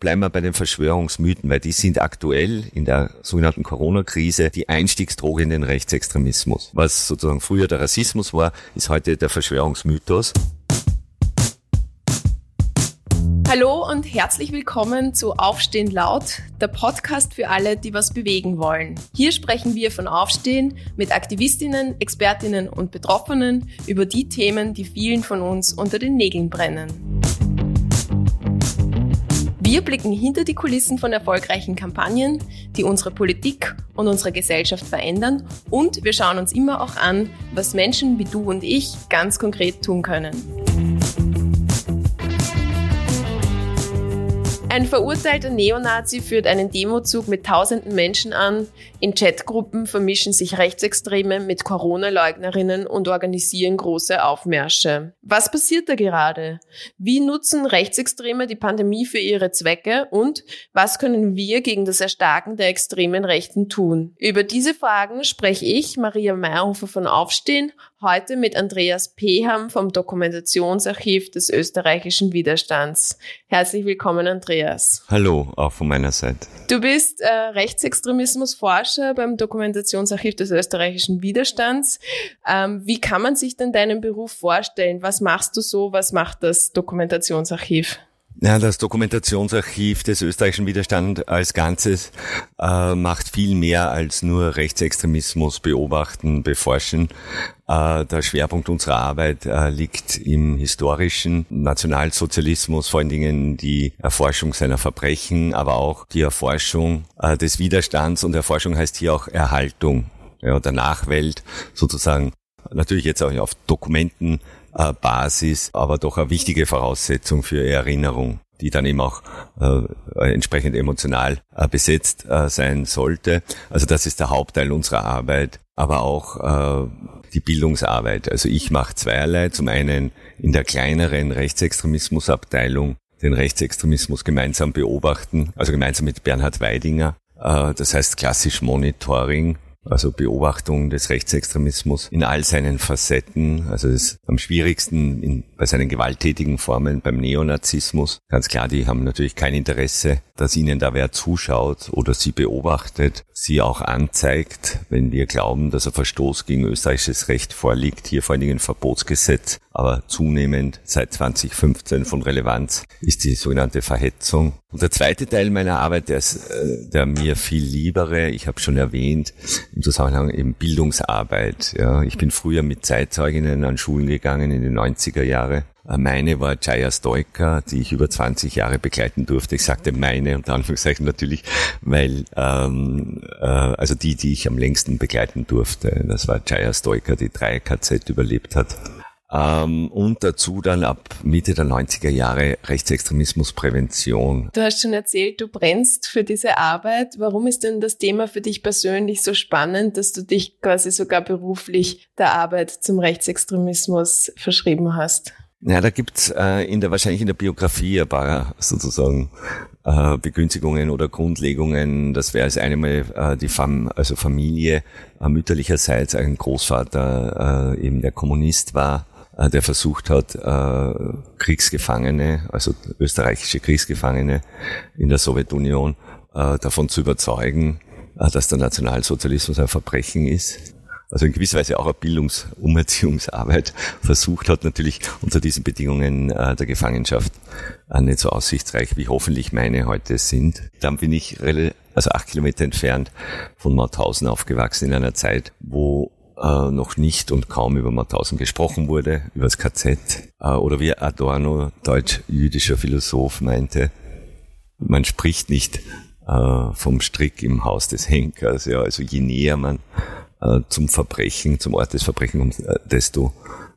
bleiben wir bei den Verschwörungsmythen, weil die sind aktuell in der sogenannten Corona-Krise die Einstiegsdroge in den Rechtsextremismus. Was sozusagen früher der Rassismus war, ist heute der Verschwörungsmythos. Hallo und herzlich willkommen zu Aufstehen laut, der Podcast für alle, die was bewegen wollen. Hier sprechen wir von Aufstehen mit Aktivistinnen, Expertinnen und Betroffenen über die Themen, die vielen von uns unter den Nägeln brennen. Wir blicken hinter die Kulissen von erfolgreichen Kampagnen, die unsere Politik und unsere Gesellschaft verändern und wir schauen uns immer auch an, was Menschen wie du und ich ganz konkret tun können. Ein verurteilter Neonazi führt einen Demozug mit tausenden Menschen an. In Chatgruppen vermischen sich Rechtsextreme mit Corona-Leugnerinnen und organisieren große Aufmärsche. Was passiert da gerade? Wie nutzen Rechtsextreme die Pandemie für ihre Zwecke? Und was können wir gegen das Erstarken der extremen Rechten tun? Über diese Fragen spreche ich, Maria Meyerhofer von Aufstehen, Heute mit Andreas Peham vom Dokumentationsarchiv des österreichischen Widerstands. Herzlich willkommen, Andreas. Hallo, auch von meiner Seite. Du bist äh, Rechtsextremismusforscher beim Dokumentationsarchiv des österreichischen Widerstands. Ähm, wie kann man sich denn deinen Beruf vorstellen? Was machst du so? Was macht das Dokumentationsarchiv? Ja, das Dokumentationsarchiv des österreichischen Widerstands als Ganzes äh, macht viel mehr als nur Rechtsextremismus beobachten, beforschen. Äh, der Schwerpunkt unserer Arbeit äh, liegt im historischen Nationalsozialismus, vor allen Dingen die Erforschung seiner Verbrechen, aber auch die Erforschung äh, des Widerstands und Erforschung heißt hier auch Erhaltung ja, der Nachwelt sozusagen natürlich jetzt auch auf Dokumenten äh, Basis, aber doch eine wichtige Voraussetzung für Erinnerung die dann eben auch äh, entsprechend emotional äh, besetzt äh, sein sollte. Also das ist der Hauptteil unserer Arbeit, aber auch äh, die Bildungsarbeit. Also ich mache zweierlei. Zum einen in der kleineren Rechtsextremismusabteilung den Rechtsextremismus gemeinsam beobachten, also gemeinsam mit Bernhard Weidinger. Äh, das heißt klassisch Monitoring also Beobachtung des Rechtsextremismus in all seinen Facetten. Also es ist am schwierigsten in, bei seinen gewalttätigen Formen beim Neonazismus. Ganz klar, die haben natürlich kein Interesse, dass ihnen da wer zuschaut oder sie beobachtet, sie auch anzeigt, wenn wir glauben, dass ein Verstoß gegen österreichisches Recht vorliegt. Hier vor allen Dingen ein Verbotsgesetz, aber zunehmend seit 2015 von Relevanz ist die sogenannte Verhetzung. Und der zweite Teil meiner Arbeit, der, ist, äh, der mir viel liebere, ich habe schon erwähnt, im Zusammenhang eben Bildungsarbeit. Ja. Ich bin früher mit Zeitzeuginnen an Schulen gegangen in den 90er Jahre. Äh, meine war Jaya Stoika, die ich über 20 Jahre begleiten durfte. Ich sagte meine unter Anführungszeichen natürlich, weil ähm, äh, also die, die ich am längsten begleiten durfte, das war Jaya Stoika, die drei KZ überlebt hat. Ähm, und dazu dann ab Mitte der 90er Jahre Rechtsextremismusprävention. Du hast schon erzählt, du brennst für diese Arbeit. Warum ist denn das Thema für dich persönlich so spannend, dass du dich quasi sogar beruflich der Arbeit zum Rechtsextremismus verschrieben hast? Ja, da gibt's äh, in der wahrscheinlich in der Biografie ein paar sozusagen äh, Begünstigungen oder Grundlegungen. Das wäre als einmal äh, die Fam also Familie äh, mütterlicherseits ein Großvater äh, eben der Kommunist war der versucht hat, äh, Kriegsgefangene, also österreichische Kriegsgefangene in der Sowjetunion äh, davon zu überzeugen, dass der Nationalsozialismus ein Verbrechen ist. Also in gewisser Weise auch eine Bildungs-, Umerziehungsarbeit versucht hat, natürlich unter diesen Bedingungen der Gefangenschaft nicht so aussichtsreich, wie hoffentlich meine heute sind. Dann bin ich also acht Kilometer entfernt von Mauthausen aufgewachsen in einer Zeit, wo äh, noch nicht und kaum über Mauthausen gesprochen wurde, über das KZ. Äh, oder wie Adorno, deutsch-jüdischer Philosoph, meinte, man spricht nicht äh, vom Strick im Haus des Henkers. Ja, also je näher man äh, zum Verbrechen, zum Ort des Verbrechens äh, desto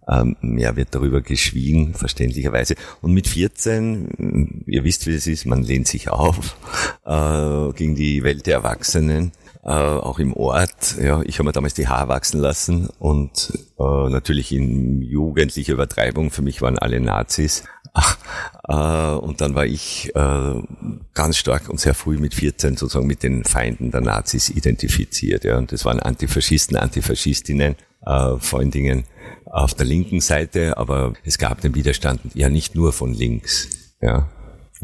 ähm, mehr wird darüber geschwiegen, verständlicherweise. Und mit 14, ihr wisst, wie es ist, man lehnt sich auf äh, gegen die Welt der Erwachsenen äh, auch im Ort. Ja, ich habe mir damals die Haare wachsen lassen und äh, natürlich in jugendlicher Übertreibung. Für mich waren alle Nazis. Äh, und dann war ich äh, ganz stark und sehr früh mit 14 sozusagen mit den Feinden der Nazis identifiziert. Ja, und das waren Antifaschisten, Antifaschistinnen, äh, vor allen Dingen auf der linken Seite, aber es gab den Widerstand ja nicht nur von links. Ja,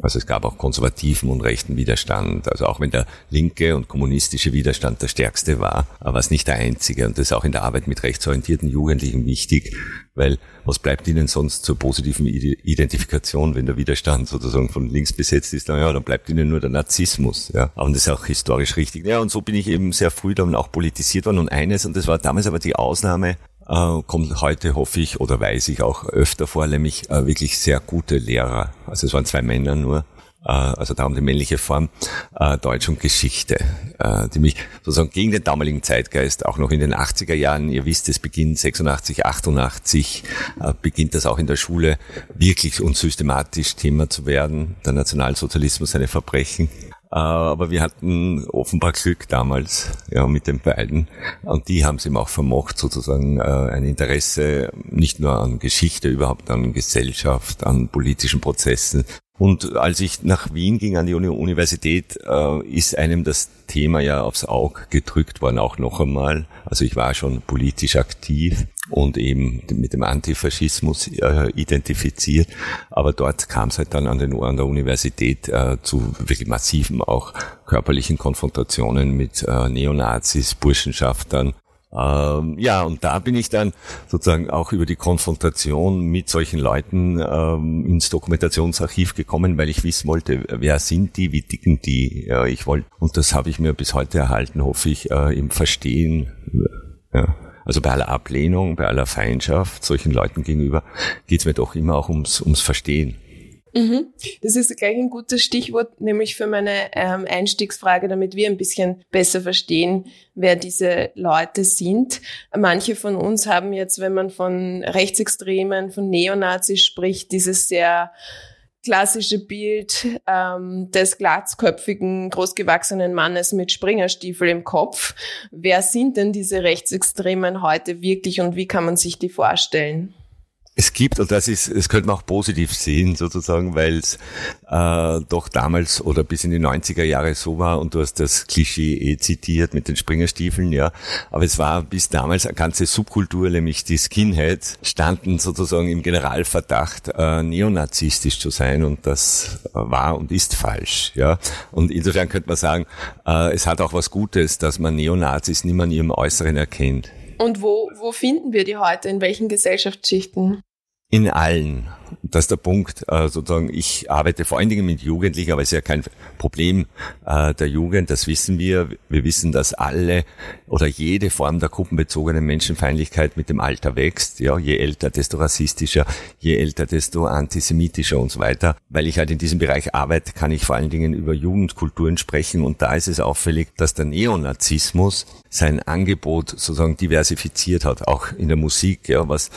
Also es gab auch konservativen und rechten Widerstand. Also auch wenn der linke und kommunistische Widerstand der stärkste war, war es nicht der einzige. Und das ist auch in der Arbeit mit rechtsorientierten Jugendlichen wichtig, weil was bleibt ihnen sonst zur positiven Identifikation, wenn der Widerstand sozusagen von links besetzt ist? Dann, ja, dann bleibt ihnen nur der Narzissmus. Ja. Und das ist auch historisch richtig. Ja, und so bin ich eben sehr früh dann auch politisiert worden. Und eines, und das war damals aber die Ausnahme, äh, kommt heute, hoffe ich, oder weiß ich auch öfter vor, nämlich äh, wirklich sehr gute Lehrer. Also es waren zwei Männer nur, äh, also darum die männliche Form, äh, Deutsch und Geschichte, äh, die mich sozusagen gegen den damaligen Zeitgeist, auch noch in den 80er Jahren, ihr wisst, es beginnt 86, 88, äh, beginnt das auch in der Schule wirklich und systematisch Thema zu werden, der Nationalsozialismus, seine Verbrechen. Äh, aber wir hatten offenbar Glück damals, ja, mit den beiden. Und die haben es ihm auch vermocht, sozusagen äh, ein Interesse nicht nur an Geschichte, überhaupt an Gesellschaft, an politischen Prozessen. Und als ich nach Wien ging an die Universität, äh, ist einem das Thema ja aufs Auge gedrückt worden, auch noch einmal. Also ich war schon politisch aktiv und eben mit dem Antifaschismus äh, identifiziert. Aber dort kam es halt dann an, den, an der Universität äh, zu wirklich massiven auch körperlichen Konfrontationen mit äh, Neonazis, Burschenschaftern ähm, ja, und da bin ich dann sozusagen auch über die Konfrontation mit solchen Leuten ähm, ins Dokumentationsarchiv gekommen, weil ich wissen wollte, wer sind die, wie dicken die. Ja, ich wollte, und das habe ich mir bis heute erhalten, hoffe ich, äh, im Verstehen. Ja. Also bei aller Ablehnung, bei aller Feindschaft solchen Leuten gegenüber geht es mir doch immer auch ums, ums Verstehen. Mhm. Das ist gleich ein gutes Stichwort, nämlich für meine ähm, Einstiegsfrage, damit wir ein bisschen besser verstehen, wer diese Leute sind. Manche von uns haben jetzt, wenn man von Rechtsextremen, von Neonazis spricht, dieses sehr klassische Bild ähm, des glatzköpfigen, großgewachsenen Mannes mit Springerstiefel im Kopf. Wer sind denn diese Rechtsextremen heute wirklich und wie kann man sich die vorstellen? Es gibt, und das ist, das könnte man auch positiv sehen, sozusagen, weil es äh, doch damals oder bis in die 90er Jahre so war, und du hast das Klischee eh zitiert mit den Springerstiefeln, ja. Aber es war bis damals eine ganze Subkultur, nämlich die Skinheads, standen sozusagen im Generalverdacht, äh, neonazistisch zu sein, und das war und ist falsch, ja. Und insofern könnte man sagen, äh, es hat auch was Gutes, dass man Neonazis nicht mehr an ihrem Äußeren erkennt. Und wo, wo finden wir die heute? In welchen Gesellschaftsschichten? In allen. Das ist der Punkt, äh, sozusagen, ich arbeite vor allen Dingen mit Jugendlichen, aber es ist ja kein Problem äh, der Jugend, das wissen wir. Wir wissen, dass alle oder jede Form der gruppenbezogenen Menschenfeindlichkeit mit dem Alter wächst. Ja, je älter, desto rassistischer, je älter, desto antisemitischer und so weiter. Weil ich halt in diesem Bereich arbeite, kann ich vor allen Dingen über Jugendkulturen sprechen und da ist es auffällig, dass der Neonazismus sein Angebot sozusagen diversifiziert hat, auch in der Musik, ja, was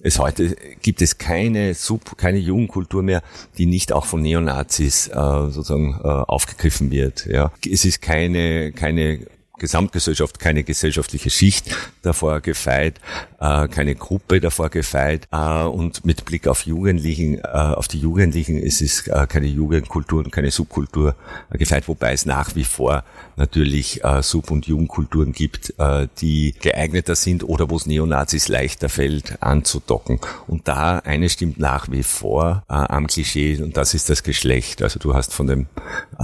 es heute gibt es keine Sub, keine Jugendkultur mehr, die nicht auch von Neonazis äh, sozusagen äh, aufgegriffen wird. Ja, es ist keine keine Gesamtgesellschaft, keine gesellschaftliche Schicht davor gefeit, äh, keine Gruppe davor gefeit. Äh, und mit Blick auf Jugendlichen, äh, auf die Jugendlichen ist es äh, keine Jugendkultur und keine Subkultur gefeit, wobei es nach wie vor natürlich äh, Sub- und Jugendkulturen gibt, äh, die geeigneter sind oder wo es Neonazis leichter fällt anzudocken. Und da eine stimmt nach wie vor am Klischee und das ist das Geschlecht. Also du hast von dem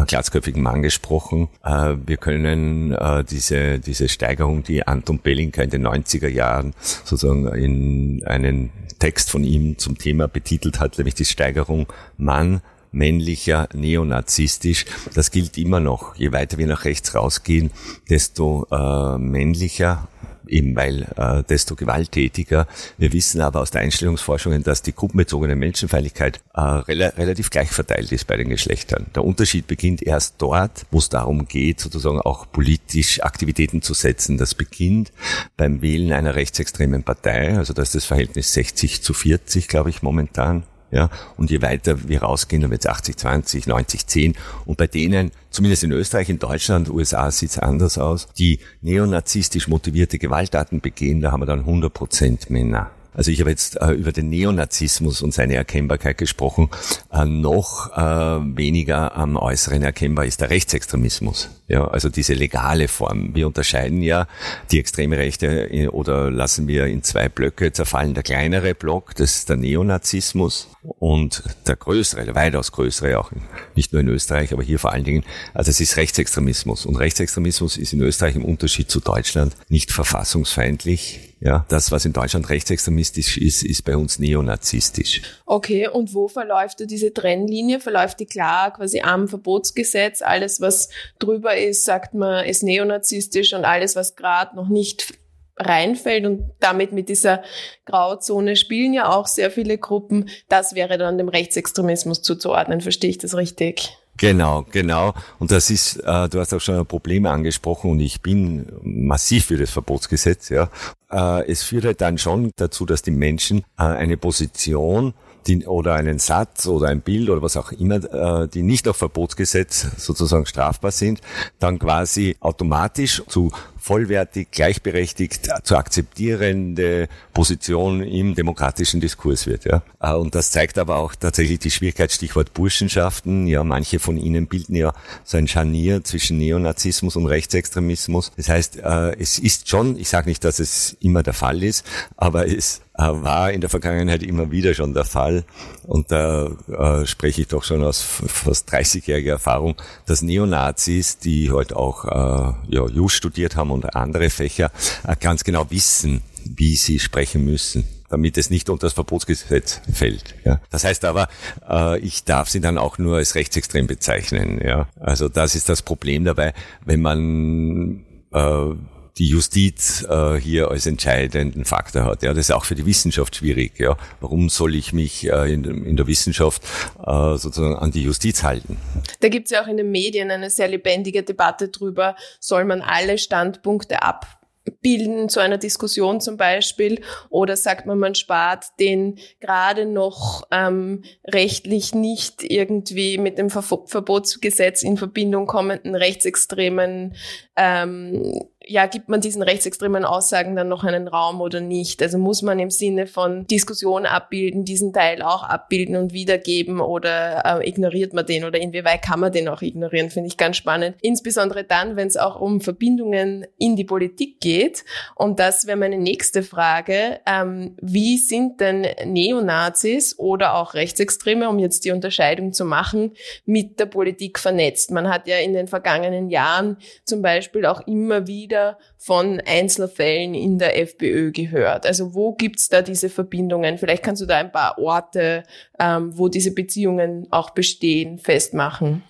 glatzköpfigen Mann gesprochen. wir können diese, diese Steigerung, die Anton Belinka in den 90er Jahren sozusagen in einen Text von ihm zum Thema betitelt hat, nämlich die Steigerung Mann, männlicher, neonazistisch. Das gilt immer noch. Je weiter wir nach rechts rausgehen, desto äh, männlicher eben weil äh, desto gewalttätiger. Wir wissen aber aus der Einstellungsforschungen, dass die gruppenbezogene Menschenfeindlichkeit äh, rel relativ gleich verteilt ist bei den Geschlechtern. Der Unterschied beginnt erst dort, wo es darum geht, sozusagen auch politisch Aktivitäten zu setzen. Das beginnt beim Wählen einer rechtsextremen Partei, also das ist das Verhältnis 60 zu 40, glaube ich, momentan. Ja, und je weiter wir rausgehen, dann wird es 80, 20, 90, 10. Und bei denen, zumindest in Österreich, in Deutschland, USA sieht es anders aus, die neonazistisch motivierte Gewalttaten begehen, da haben wir dann 100 Prozent Männer. Also ich habe jetzt äh, über den Neonazismus und seine Erkennbarkeit gesprochen. Äh, noch äh, weniger am Äußeren erkennbar ist der Rechtsextremismus. Ja, also diese legale Form. Wir unterscheiden ja die extreme Rechte oder lassen wir in zwei Blöcke zerfallen. Der kleinere Block, das ist der Neonazismus und der größere, der weitaus größere auch, nicht nur in Österreich, aber hier vor allen Dingen, also es ist Rechtsextremismus. Und Rechtsextremismus ist in Österreich im Unterschied zu Deutschland nicht verfassungsfeindlich, ja, das, was in Deutschland rechtsextremistisch ist, ist bei uns neonazistisch. Okay, und wo verläuft da diese Trennlinie? Verläuft die klar quasi am Verbotsgesetz? Alles, was drüber ist, sagt man, ist neonazistisch und alles, was gerade noch nicht reinfällt und damit mit dieser Grauzone spielen ja auch sehr viele Gruppen. Das wäre dann dem Rechtsextremismus zuzuordnen. Verstehe ich das richtig? Genau, genau. Und das ist, äh, du hast auch schon Probleme angesprochen und ich bin massiv für das Verbotsgesetz. Ja, äh, es führt halt dann schon dazu, dass die Menschen äh, eine Position die, oder einen Satz oder ein Bild oder was auch immer, äh, die nicht auf Verbotsgesetz sozusagen strafbar sind, dann quasi automatisch zu vollwertig, gleichberechtigt zu akzeptierende Position im demokratischen Diskurs wird. Ja. Äh, und das zeigt aber auch tatsächlich die Schwierigkeit, Stichwort Burschenschaften. Ja, manche von ihnen bilden ja so ein Scharnier zwischen Neonazismus und Rechtsextremismus. Das heißt, äh, es ist schon, ich sage nicht, dass es immer der Fall ist, aber es äh, war in der Vergangenheit immer wieder schon der Fall. Und da äh, spreche ich doch schon aus fast 30-jähriger Erfahrung, dass Neonazis, die heute halt auch äh, ja, Jus studiert haben und andere Fächer äh, ganz genau wissen, wie sie sprechen müssen damit es nicht unter das Verbotsgesetz fällt. Ja. Das heißt aber, äh, ich darf sie dann auch nur als rechtsextrem bezeichnen. Ja. Also das ist das Problem dabei, wenn man äh, die Justiz äh, hier als entscheidenden Faktor hat. Ja, das ist auch für die Wissenschaft schwierig. Ja, warum soll ich mich äh, in, in, der Wissenschaft äh, sozusagen an die Justiz halten? Da gibt es ja auch in den Medien eine sehr lebendige Debatte drüber. Soll man alle Standpunkte ab bilden zu einer Diskussion zum Beispiel oder sagt man, man spart den gerade noch ähm, rechtlich nicht irgendwie mit dem Ver Verbotsgesetz in Verbindung kommenden rechtsextremen ähm, ja, gibt man diesen rechtsextremen Aussagen dann noch einen Raum oder nicht? Also muss man im Sinne von Diskussion abbilden, diesen Teil auch abbilden und wiedergeben oder äh, ignoriert man den oder inwieweit kann man den auch ignorieren? Finde ich ganz spannend. Insbesondere dann, wenn es auch um Verbindungen in die Politik geht. Und das wäre meine nächste Frage. Ähm, wie sind denn Neonazis oder auch Rechtsextreme, um jetzt die Unterscheidung zu machen, mit der Politik vernetzt? Man hat ja in den vergangenen Jahren zum Beispiel auch immer wieder wieder von Einzelfällen in der FPÖ gehört. Also wo gibt's da diese Verbindungen? Vielleicht kannst du da ein paar Orte, ähm, wo diese Beziehungen auch bestehen, festmachen.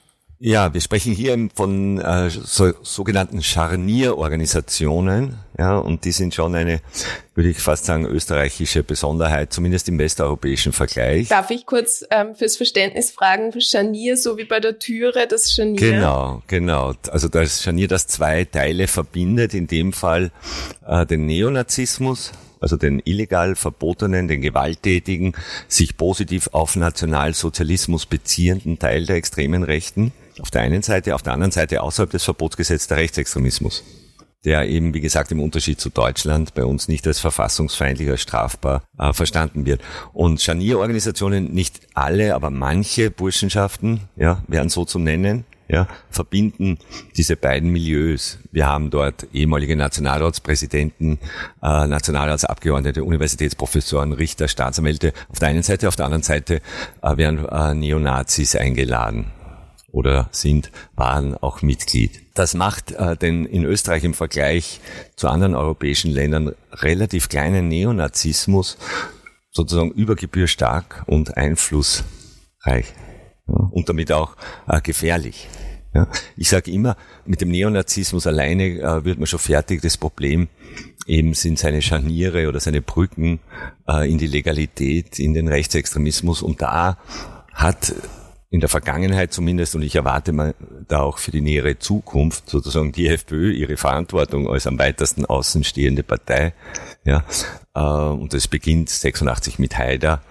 Ja, wir sprechen hier von äh, so, sogenannten Scharnierorganisationen, ja, und die sind schon eine, würde ich fast sagen, österreichische Besonderheit, zumindest im westeuropäischen Vergleich. Darf ich kurz ähm, fürs Verständnis fragen, Scharnier, so wie bei der Türe, das Scharnier? Genau, genau. Also das Scharnier, das zwei Teile verbindet, in dem Fall äh, den Neonazismus, also den illegal verbotenen, den gewalttätigen, sich positiv auf Nationalsozialismus beziehenden Teil der extremen Rechten auf der einen Seite, auf der anderen Seite außerhalb des Verbotsgesetzes der Rechtsextremismus, der eben, wie gesagt, im Unterschied zu Deutschland bei uns nicht als verfassungsfeindlich, als strafbar äh, verstanden wird. Und Scharnierorganisationen, nicht alle, aber manche Burschenschaften, ja, werden so zu nennen, ja, verbinden diese beiden Milieus. Wir haben dort ehemalige Nationalratspräsidenten, äh, Nationalratsabgeordnete, Universitätsprofessoren, Richter, Staatsanwälte auf der einen Seite, auf der anderen Seite äh, werden äh, Neonazis eingeladen oder sind, waren auch Mitglied. Das macht äh, den in Österreich im Vergleich zu anderen europäischen Ländern relativ kleinen Neonazismus sozusagen über Gebühr stark und einflussreich und damit auch äh, gefährlich. Ja. Ich sage immer, mit dem Neonazismus alleine äh, wird man schon fertig. Das Problem eben sind seine Scharniere oder seine Brücken äh, in die Legalität, in den Rechtsextremismus. Und da hat in der Vergangenheit zumindest, und ich erwarte mal da auch für die nähere Zukunft sozusagen die FPÖ ihre Verantwortung als am weitesten außenstehende Partei. Ja, äh, und es beginnt 86 mit Haider,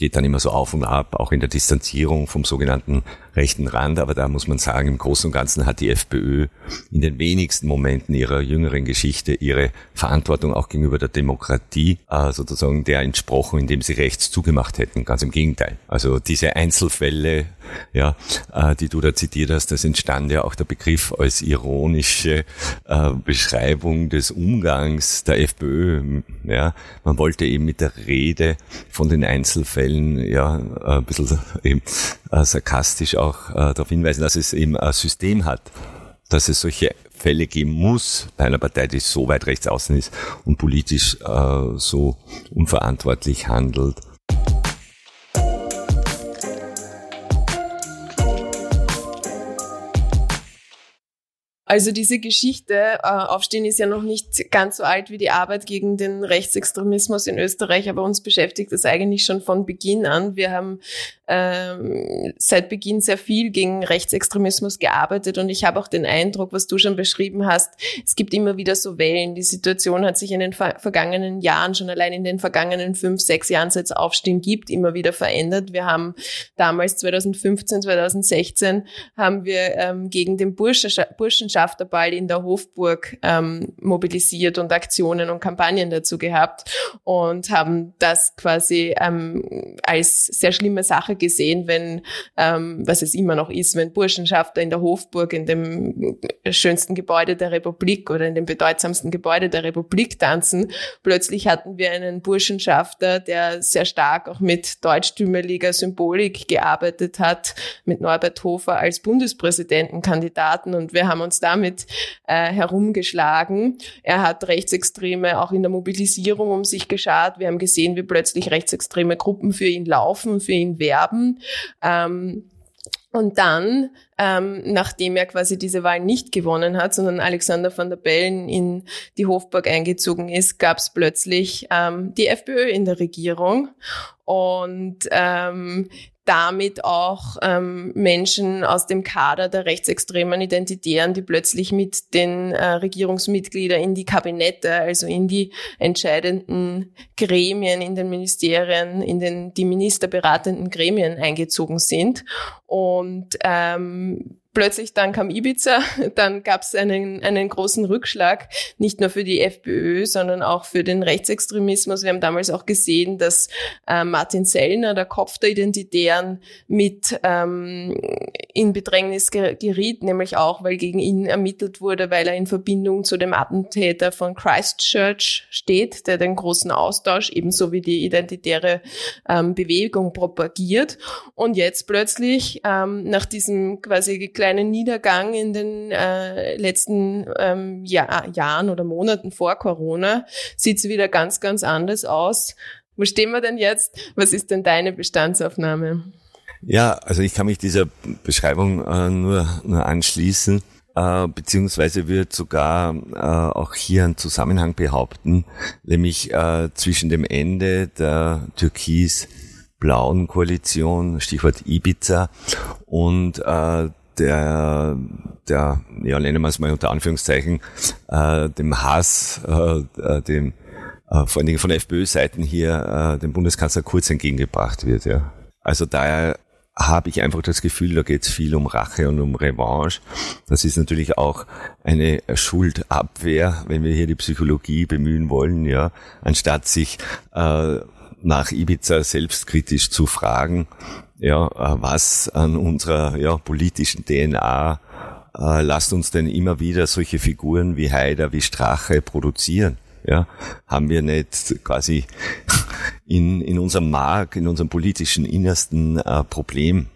geht dann immer so auf und ab, auch in der Distanzierung vom sogenannten rechten Rand. Aber da muss man sagen, im Großen und Ganzen hat die FPÖ in den wenigsten Momenten ihrer jüngeren Geschichte ihre Verantwortung auch gegenüber der Demokratie äh, sozusagen der entsprochen, indem sie rechts zugemacht hätten. Ganz im Gegenteil. Also diese Einzelfälle, ja, äh, die du da zitiert hast, das entstand ja auch der Begriff als ironische äh, Beschreibung des Umgangs der FPÖ. Ja, man wollte eben mit der Rede von den Einzelfällen ja ein bisschen eben sarkastisch auch äh, darauf hinweisen, dass es eben ein System hat, dass es solche Fälle geben muss bei einer Partei, die so weit rechts außen ist und politisch äh, so unverantwortlich handelt. Also diese Geschichte, äh, Aufstehen ist ja noch nicht ganz so alt wie die Arbeit gegen den Rechtsextremismus in Österreich, aber uns beschäftigt das eigentlich schon von Beginn an. Wir haben ähm, seit Beginn sehr viel gegen Rechtsextremismus gearbeitet und ich habe auch den Eindruck, was du schon beschrieben hast, es gibt immer wieder so Wellen. Die Situation hat sich in den ver vergangenen Jahren, schon allein in den vergangenen fünf, sechs Jahren, seit es Aufstehen gibt, immer wieder verändert. Wir haben damals 2015, 2016 haben wir ähm, gegen den Burschenschafterball in der Hofburg ähm, mobilisiert und Aktionen und Kampagnen dazu gehabt und haben das quasi ähm, als sehr schlimme Sache gesehen, wenn, ähm, was es immer noch ist, wenn Burschenschafter in der Hofburg, in dem schönsten Gebäude der Republik oder in dem bedeutsamsten Gebäude der Republik tanzen. Plötzlich hatten wir einen Burschenschafter, der sehr stark auch mit deutschtümeliger Symbolik gearbeitet hat, mit Norbert Hofer als Bundespräsidentenkandidaten und wir haben uns damit äh, herumgeschlagen. Er hat Rechtsextreme auch in der Mobilisierung um sich geschart. Wir haben gesehen, wie plötzlich rechtsextreme Gruppen für ihn laufen, für ihn werben haben. Ähm, und dann, ähm, nachdem er quasi diese Wahl nicht gewonnen hat, sondern Alexander van der Bellen in die Hofburg eingezogen ist, gab es plötzlich ähm, die FPÖ in der Regierung. Und ähm, damit auch ähm, Menschen aus dem Kader der rechtsextremen Identitären, die plötzlich mit den äh, Regierungsmitgliedern in die Kabinette, also in die entscheidenden Gremien, in den Ministerien, in den die ministerberatenden Gremien eingezogen sind. Und ähm, plötzlich dann kam Ibiza, dann gab es einen, einen großen Rückschlag, nicht nur für die FPÖ, sondern auch für den Rechtsextremismus. Wir haben damals auch gesehen, dass äh, Martin Sellner, der Kopf der Identitären, mit ähm, in Bedrängnis geriet, nämlich auch, weil gegen ihn ermittelt wurde, weil er in Verbindung zu dem Attentäter von Christchurch steht, der den großen Austausch ebenso wie die identitäre ähm, Bewegung propagiert. Und jetzt plötzlich, ähm, nach diesem quasi kleinen Niedergang in den äh, letzten ähm, Jahr, Jahren oder Monaten vor Corona sieht es wieder ganz, ganz anders aus. Wo stehen wir denn jetzt? Was ist denn deine Bestandsaufnahme? Ja, also ich kann mich dieser Beschreibung äh, nur, nur anschließen, äh, beziehungsweise würde sogar äh, auch hier einen Zusammenhang behaupten, nämlich äh, zwischen dem Ende der türkis-blauen Koalition, Stichwort Ibiza, und äh, der, der, ja, nennen wir es mal unter Anführungszeichen, äh, dem Hass, äh, äh, dem, äh, vor allen Dingen von FPÖ-Seiten hier, äh, dem Bundeskanzler Kurz entgegengebracht wird, ja. Also daher habe ich einfach das Gefühl, da geht es viel um Rache und um Revanche. Das ist natürlich auch eine Schuldabwehr, wenn wir hier die Psychologie bemühen wollen, ja, anstatt sich äh, nach Ibiza selbstkritisch zu fragen, ja, äh, was an unserer ja, politischen DNA äh, lasst uns denn immer wieder solche Figuren wie Haider, wie Strache produzieren? Ja, haben wir nicht quasi in, in unserem Mark, in unserem politischen Innersten äh, Problem,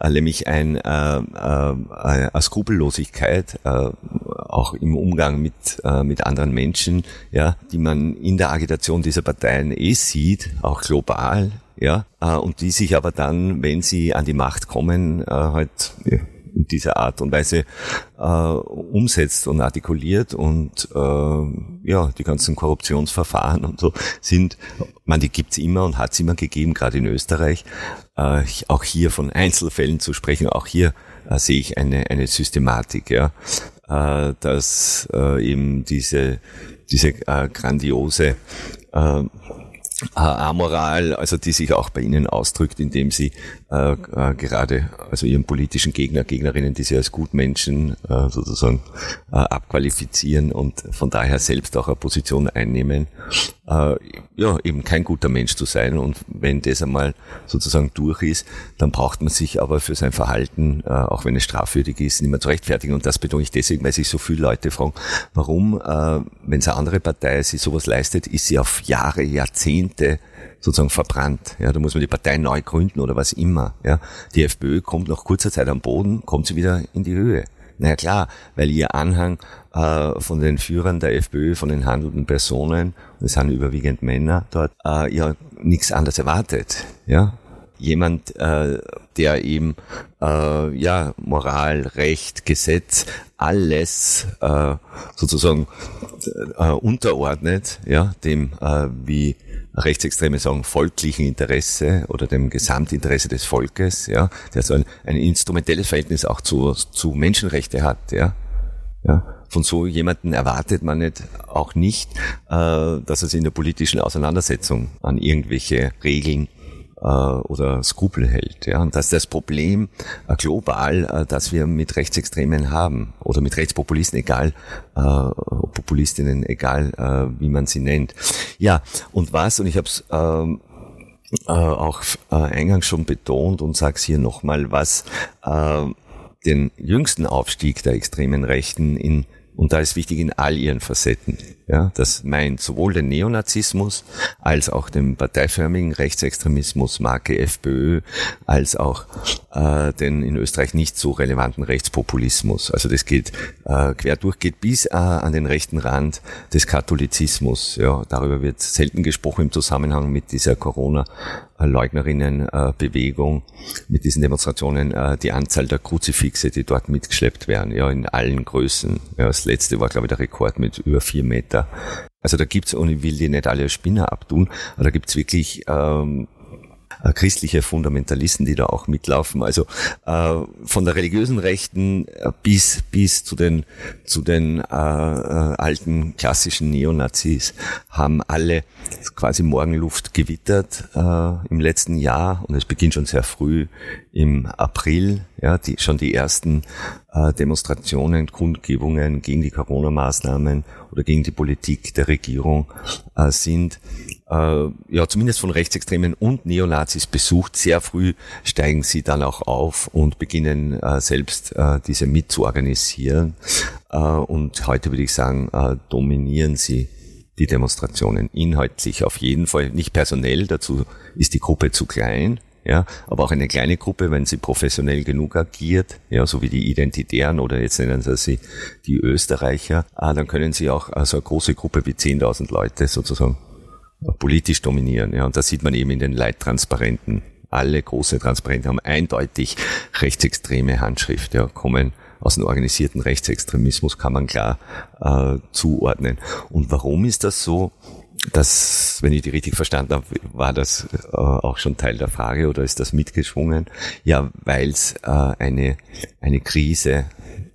äh, nämlich ein, äh, äh, eine Skrupellosigkeit, äh, auch im Umgang mit, äh, mit anderen Menschen, ja, die man in der Agitation dieser Parteien eh sieht, auch global, ja, äh, und die sich aber dann, wenn sie an die Macht kommen, äh, halt in dieser Art und Weise äh, umsetzt und artikuliert und ja, die ganzen Korruptionsverfahren und so sind, man die gibt's immer und hat's immer gegeben, gerade in Österreich. Auch hier von Einzelfällen zu sprechen, auch hier sehe ich eine, eine Systematik, ja, dass eben diese, diese grandiose äh, Amoral, also die sich auch bei Ihnen ausdrückt, indem Sie äh, äh, gerade also Ihren politischen Gegner, Gegnerinnen, die Sie als Gutmenschen äh, sozusagen äh, abqualifizieren und von daher selbst auch eine Position einnehmen, äh, ja eben kein guter Mensch zu sein. Und wenn das einmal sozusagen durch ist, dann braucht man sich aber für sein Verhalten, äh, auch wenn es strafwürdig ist, nicht mehr zu rechtfertigen. Und das betone ich deswegen, weil sich so viele Leute fragen, warum, äh, wenn es eine andere Partei sie sowas leistet, ist sie auf Jahre, Jahrzehnte sozusagen verbrannt. Ja, da muss man die Partei neu gründen oder was immer. Ja, die FPÖ kommt nach kurzer Zeit am Boden, kommt sie wieder in die Höhe. Naja klar, weil ihr Anhang äh, von den Führern der FPÖ, von den handelnden Personen, es sind überwiegend Männer dort, äh, ja nichts anderes erwartet. Ja, jemand, äh, der eben äh, ja Moral, Recht, Gesetz, alles äh, sozusagen äh, unterordnet, ja dem äh, wie Rechtsextreme sagen volklichen Interesse oder dem Gesamtinteresse des Volkes, ja, der so ein, ein instrumentelles Verhältnis auch zu, zu Menschenrechte hat, ja, ja. Von so jemanden erwartet man nicht, auch nicht, äh, dass er sich in der politischen Auseinandersetzung an irgendwelche Regeln äh, oder Skrupel hält. Ja? Und das ist das Problem äh, global, äh, das wir mit Rechtsextremen haben oder mit Rechtspopulisten, egal äh, Populistinnen, egal äh, wie man sie nennt. Ja, und was, und ich habe es ähm, äh, auch äh, eingangs schon betont und sage es hier nochmal, was äh, den jüngsten Aufstieg der extremen Rechten in und da ist wichtig in all ihren Facetten. Ja, das meint sowohl den Neonazismus als auch den parteiförmigen Rechtsextremismus, Marke FPÖ, als auch äh, den in Österreich nicht so relevanten Rechtspopulismus. Also das geht äh, quer durch, geht bis äh, an den rechten Rand des Katholizismus. Ja, darüber wird selten gesprochen im Zusammenhang mit dieser Corona Leugnerinnenbewegung mit diesen Demonstrationen äh, die Anzahl der Kruzifixe, die dort mitgeschleppt werden, ja, in allen Größen. Ja, das letzte war, glaube ich, der Rekord mit über vier Meter. Also da gibt's, und ich will die nicht alle Spinner abtun, aber da gibt's wirklich ähm, äh, christliche Fundamentalisten, die da auch mitlaufen. Also äh, von der religiösen Rechten äh, bis bis zu den zu den äh, äh, alten klassischen Neonazis haben alle quasi Morgenluft gewittert äh, im letzten Jahr und es beginnt schon sehr früh im April, ja, die, schon die ersten äh, Demonstrationen, Kundgebungen gegen die Corona-Maßnahmen oder gegen die Politik der Regierung äh, sind äh, ja zumindest von Rechtsextremen und Neonazis besucht. Sehr früh steigen sie dann auch auf und beginnen äh, selbst äh, diese mitzuorganisieren. Äh, und heute würde ich sagen, äh, dominieren sie die Demonstrationen inhaltlich auf jeden Fall, nicht personell, dazu ist die Gruppe zu klein, ja, aber auch eine kleine Gruppe, wenn sie professionell genug agiert, ja, so wie die Identitären oder jetzt nennen sie sie die Österreicher, ah, dann können sie auch also eine große Gruppe wie 10.000 Leute sozusagen politisch dominieren. Ja, und das sieht man eben in den Leittransparenten. Alle große Transparente haben eindeutig rechtsextreme Handschrift, ja, kommen aus dem organisierten Rechtsextremismus, kann man klar äh, zuordnen. Und warum ist das so? Das, wenn ich die richtig verstanden habe, war das äh, auch schon Teil der Frage oder ist das mitgeschwungen? Ja, weil es äh, eine, eine Krise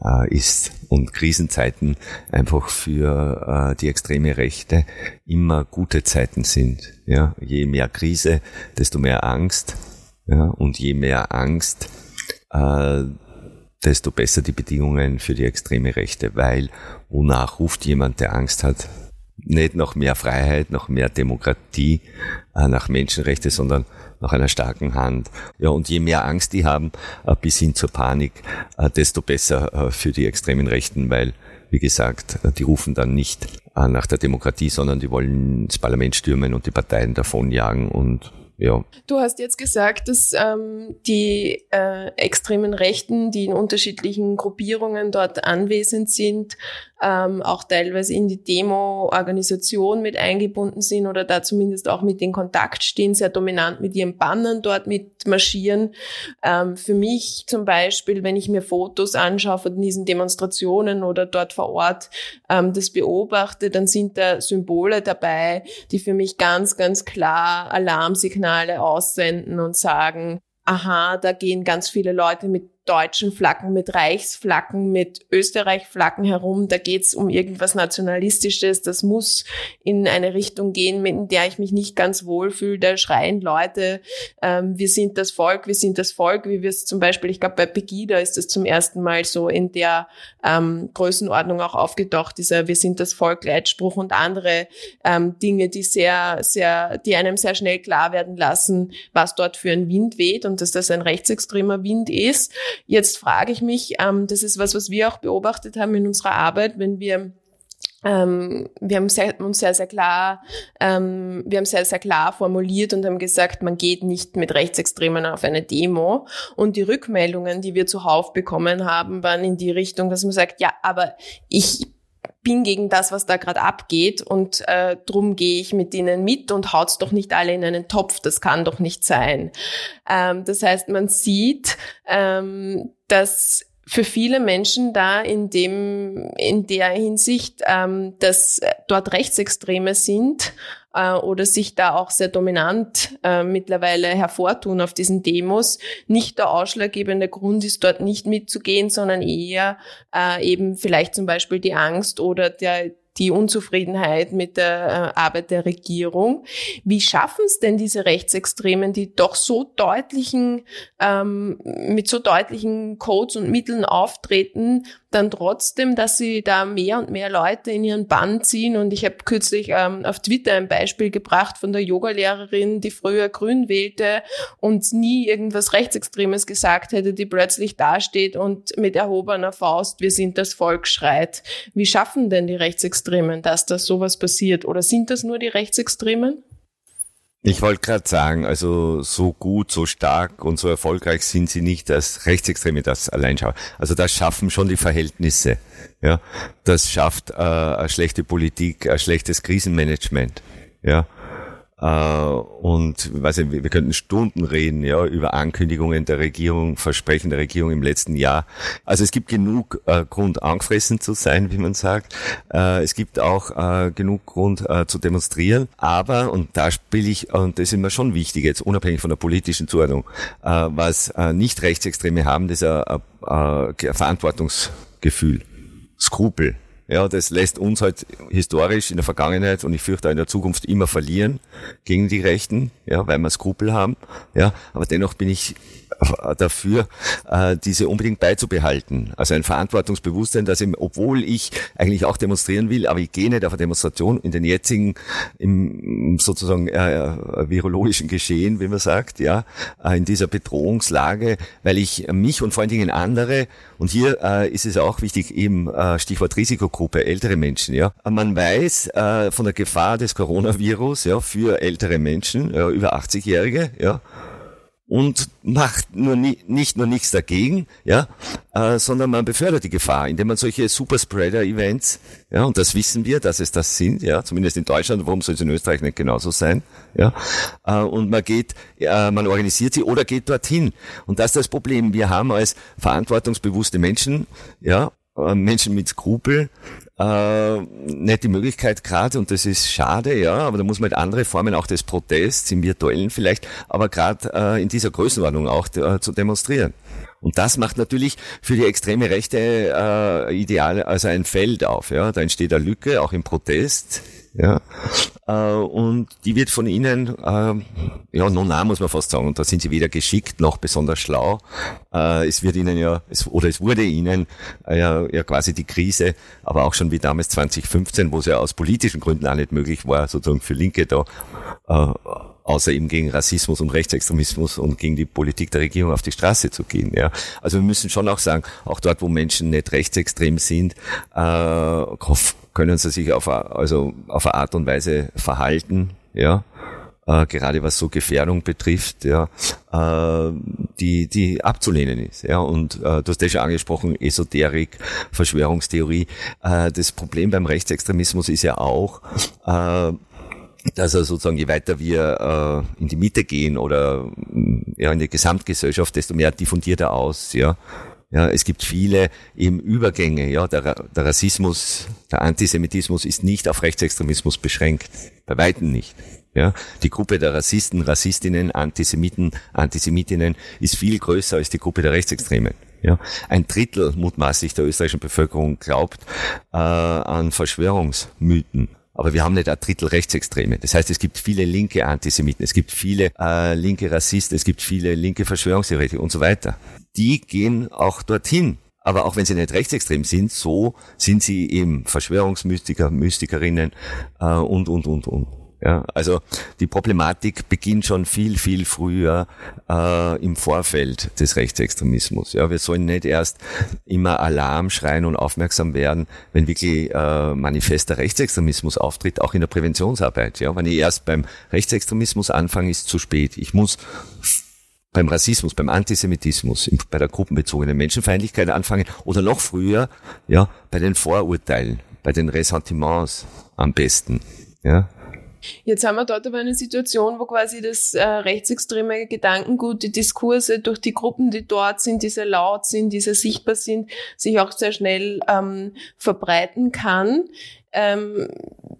äh, ist und Krisenzeiten einfach für äh, die extreme Rechte immer gute Zeiten sind. Ja, je mehr Krise, desto mehr Angst. Ja, und je mehr Angst, äh, desto besser die Bedingungen für die extreme Rechte, weil wonach ruft jemand, der Angst hat, nicht nach mehr Freiheit, nach mehr Demokratie, äh, nach Menschenrechte, sondern nach einer starken Hand. Ja, und je mehr Angst die haben, äh, bis hin zur Panik, äh, desto besser für die extremen Rechten, weil, wie gesagt, die rufen dann nicht nach der Demokratie, sondern die wollen das Parlament stürmen und die Parteien davonjagen und ja. Du hast jetzt gesagt, dass ähm, die äh, extremen Rechten, die in unterschiedlichen Gruppierungen dort anwesend sind, ähm, auch teilweise in die Demo-Organisation mit eingebunden sind oder da zumindest auch mit in Kontakt stehen, sehr dominant mit ihren Bannern dort mit marschieren. Ähm, für mich zum Beispiel, wenn ich mir Fotos anschaue von diesen Demonstrationen oder dort vor Ort ähm, das beobachte, dann sind da Symbole dabei, die für mich ganz, ganz klar Alarmsignale aussenden und sagen, aha, da gehen ganz viele Leute mit deutschen Flaggen, mit Reichsflaggen, mit Österreich-Flaggen herum. Da geht's um irgendwas Nationalistisches. Das muss in eine Richtung gehen, in der ich mich nicht ganz wohlfühle. Da schreien Leute, ähm, wir sind das Volk, wir sind das Volk, wie wir es zum Beispiel, ich glaube bei Pegida ist das zum ersten Mal so in der ähm, Größenordnung auch aufgetaucht, dieser Wir sind das Volk Leitspruch und andere ähm, Dinge, die sehr, sehr, die einem sehr schnell klar werden lassen, was dort für ein Wind weht und dass das ein rechtsextremer Wind ist. Jetzt frage ich mich, ähm, das ist was, was wir auch beobachtet haben in unserer Arbeit, wenn wir ähm, wir haben sehr, uns sehr, sehr klar, ähm, wir haben sehr, sehr klar formuliert und haben gesagt, man geht nicht mit Rechtsextremen auf eine Demo. Und die Rückmeldungen, die wir zuhauf bekommen haben, waren in die Richtung, dass man sagt, ja, aber ich bin gegen das, was da gerade abgeht und äh, drum gehe ich mit ihnen mit und haut's doch nicht alle in einen Topf, das kann doch nicht sein. Ähm, das heißt, man sieht, ähm, dass für viele Menschen da in dem in der Hinsicht, ähm, dass dort Rechtsextreme sind äh, oder sich da auch sehr dominant äh, mittlerweile hervortun auf diesen Demos, nicht der ausschlaggebende Grund ist, dort nicht mitzugehen, sondern eher äh, eben vielleicht zum Beispiel die Angst oder der die Unzufriedenheit mit der äh, Arbeit der Regierung. Wie schaffen es denn diese Rechtsextremen, die doch so deutlichen, ähm, mit so deutlichen Codes und Mitteln auftreten, dann trotzdem, dass sie da mehr und mehr Leute in ihren Bann ziehen. Und ich habe kürzlich ähm, auf Twitter ein Beispiel gebracht von der Yogalehrerin, die früher Grün wählte und nie irgendwas Rechtsextremes gesagt hätte, die plötzlich dasteht und mit erhobener Faust, wir sind das Volk, schreit. Wie schaffen denn die Rechtsextremen, dass das sowas passiert? Oder sind das nur die Rechtsextremen? Ich wollte gerade sagen, also so gut, so stark und so erfolgreich sind sie nicht, dass Rechtsextreme das allein schauen. Also das schaffen schon die Verhältnisse. Ja, das schafft äh, eine schlechte Politik, ein schlechtes Krisenmanagement. Ja, äh, und weiß ich, wir könnten Stunden reden, ja, über Ankündigungen der Regierung, Versprechen der Regierung im letzten Jahr. Also es gibt genug äh, Grund, angefressen zu sein, wie man sagt. Äh, es gibt auch genug Grund zu demonstrieren. Aber, und da spiele ich, und das ist mir schon wichtig, jetzt unabhängig von der politischen Zuordnung, was nicht Rechtsextreme haben, das ist ein, ein Verantwortungsgefühl, Skrupel. Ja, das lässt uns halt historisch in der Vergangenheit und ich fürchte auch in der Zukunft immer verlieren gegen die Rechten, ja, weil wir Skrupel haben. Ja, aber dennoch bin ich dafür, äh, diese unbedingt beizubehalten. Also ein Verantwortungsbewusstsein, dass eben, obwohl ich eigentlich auch demonstrieren will, aber ich gehe nicht auf eine Demonstration in den jetzigen, im sozusagen äh, virologischen Geschehen, wie man sagt, ja, äh, in dieser Bedrohungslage, weil ich mich und vor allen Dingen andere, und hier äh, ist es auch wichtig, eben äh, Stichwort Risikogruppe, ältere Menschen, ja. Man weiß äh, von der Gefahr des Coronavirus, ja, für ältere Menschen, ja, über 80-Jährige, ja, und macht nur nie, nicht nur nichts dagegen, ja, äh, sondern man befördert die Gefahr, indem man solche Superspreader-Events, ja, und das wissen wir, dass es das sind, ja, zumindest in Deutschland, warum soll es in Österreich nicht genauso sein, ja, äh, und man geht, äh, man organisiert sie oder geht dorthin. Und das ist das Problem. Wir haben als verantwortungsbewusste Menschen, ja, äh, Menschen mit Skrupel, äh, nicht die Möglichkeit gerade, und das ist schade, ja, aber da muss man halt andere Formen auch des Protests, im virtuellen vielleicht, aber gerade äh, in dieser Größenordnung auch äh, zu demonstrieren. Und das macht natürlich für die extreme Rechte äh, Ideale, also ein Feld auf. Ja, da entsteht eine Lücke, auch im Protest. Ja, äh, und die wird von ihnen, äh, ja, non muss man fast sagen, und da sind sie weder geschickt noch besonders schlau. Äh, es wird ihnen ja, es, oder es wurde ihnen äh, ja, ja quasi die Krise, aber auch schon wie damals 2015, wo es ja aus politischen Gründen auch nicht möglich war, sozusagen für Linke da äh, außer eben gegen Rassismus und Rechtsextremismus und gegen die Politik der Regierung auf die Straße zu gehen. Ja. Also wir müssen schon auch sagen, auch dort, wo Menschen nicht rechtsextrem sind, äh, können sie sich auf, also auf eine Art und Weise verhalten, ja, äh, gerade was so Gefährdung betrifft, ja, äh, die, die abzulehnen ist. Ja. Und äh, du hast ja schon angesprochen, Esoterik, Verschwörungstheorie. Äh, das Problem beim Rechtsextremismus ist ja auch, äh, dass er sozusagen, je weiter wir äh, in die Mitte gehen oder ja, in die Gesamtgesellschaft, desto mehr diffundiert er aus. Ja. Ja, es gibt viele eben Übergänge. Ja, der, der Rassismus, der Antisemitismus ist nicht auf Rechtsextremismus beschränkt, bei weitem nicht. Ja, die Gruppe der Rassisten, Rassistinnen, Antisemiten, Antisemitinnen ist viel größer als die Gruppe der Rechtsextremen. Ja, ein Drittel mutmaßlich der österreichischen Bevölkerung glaubt äh, an Verschwörungsmythen. Aber wir haben nicht ein Drittel Rechtsextreme. Das heißt, es gibt viele linke Antisemiten, es gibt viele äh, linke Rassisten, es gibt viele linke Verschwörungstheoretiker und so weiter. Die gehen auch dorthin. Aber auch wenn sie nicht rechtsextrem sind, so sind sie eben Verschwörungsmystiker, Mystikerinnen äh, und, und, und, und. Ja, also die Problematik beginnt schon viel, viel früher äh, im Vorfeld des Rechtsextremismus. Ja, wir sollen nicht erst immer Alarm schreien und aufmerksam werden, wenn wirklich äh, manifester Rechtsextremismus auftritt, auch in der Präventionsarbeit. Ja, wenn ich erst beim Rechtsextremismus anfange, ist zu spät. Ich muss beim Rassismus, beim Antisemitismus, bei der gruppenbezogenen Menschenfeindlichkeit anfangen oder noch früher, ja, bei den Vorurteilen, bei den Ressentiments am besten. Ja, Jetzt haben wir dort aber eine Situation, wo quasi das äh, rechtsextreme Gedankengut, die Diskurse durch die Gruppen, die dort sind, die sehr laut sind, die sehr sichtbar sind, sich auch sehr schnell ähm, verbreiten kann. Ähm,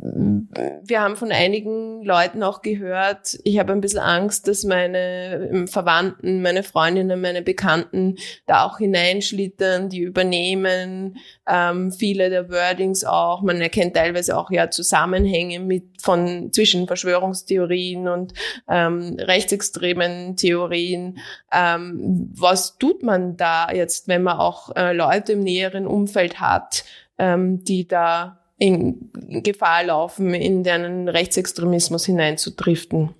wir haben von einigen Leuten auch gehört, ich habe ein bisschen Angst, dass meine ähm, Verwandten, meine Freundinnen, meine Bekannten da auch hineinschlittern, die übernehmen ähm, viele der Wordings auch. Man erkennt teilweise auch ja Zusammenhänge mit von zwischen Verschwörungstheorien und ähm, rechtsextremen Theorien. Ähm, was tut man da jetzt, wenn man auch äh, Leute im näheren Umfeld hat, ähm, die da in Gefahr laufen, in den Rechtsextremismus hineinzudriften?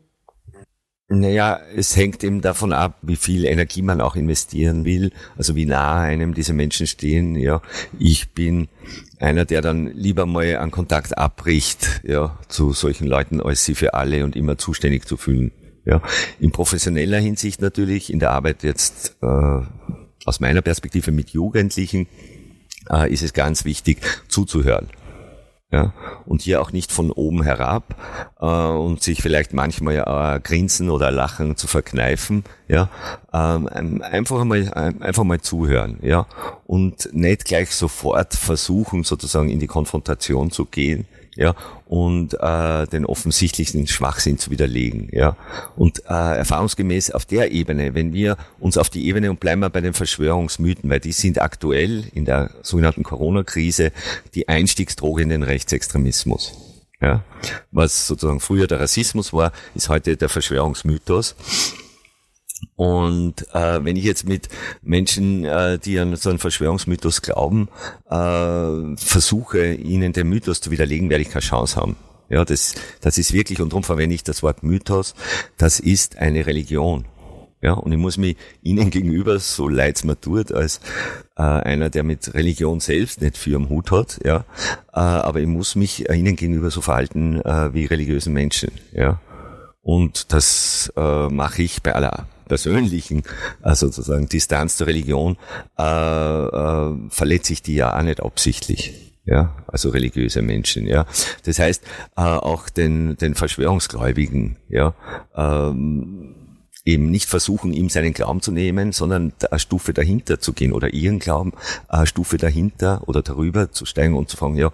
Naja, es hängt eben davon ab, wie viel Energie man auch investieren will, also wie nah einem diese Menschen stehen. Ja, ich bin einer, der dann lieber mal einen Kontakt abbricht, ja, zu solchen Leuten, als sie für alle und immer zuständig zu fühlen. Ja, in professioneller Hinsicht natürlich, in der Arbeit jetzt äh, aus meiner Perspektive mit Jugendlichen, äh, ist es ganz wichtig zuzuhören ja, und hier auch nicht von oben herab äh, und sich vielleicht manchmal äh, grinsen oder lachen zu verkneifen, ja, ähm, einfach mal einfach mal zuhören, ja, und nicht gleich sofort versuchen sozusagen in die Konfrontation zu gehen, ja, und äh, den offensichtlichen Schwachsinn zu widerlegen. Ja. Und äh, erfahrungsgemäß auf der Ebene, wenn wir uns auf die Ebene und bleiben wir bei den Verschwörungsmythen, weil die sind aktuell in der sogenannten Corona-Krise die Einstiegsdroge in den Rechtsextremismus. Ja. Was sozusagen früher der Rassismus war, ist heute der Verschwörungsmythos. Und äh, wenn ich jetzt mit Menschen, äh, die an so einen Verschwörungsmythos glauben, äh, versuche, ihnen den Mythos zu widerlegen, werde ich keine Chance haben. Ja, das, das ist wirklich, und darum verwende ich das Wort Mythos, das ist eine Religion. Ja, und ich muss mich ihnen gegenüber, so leid's mir tut, als äh, einer, der mit Religion selbst nicht viel am Hut hat, ja, äh, aber ich muss mich ihnen gegenüber so verhalten äh, wie religiösen Menschen, ja. Und das äh, mache ich bei aller persönlichen äh, sozusagen Distanz zur Religion, äh, äh, verletze ich die ja auch nicht absichtlich. Ja, also religiöse Menschen, ja. Das heißt, äh, auch den, den Verschwörungsgläubigen, ja, ähm, eben nicht versuchen, ihm seinen Glauben zu nehmen, sondern eine Stufe dahinter zu gehen oder ihren Glauben eine Stufe dahinter oder darüber zu steigen und zu fragen, ja,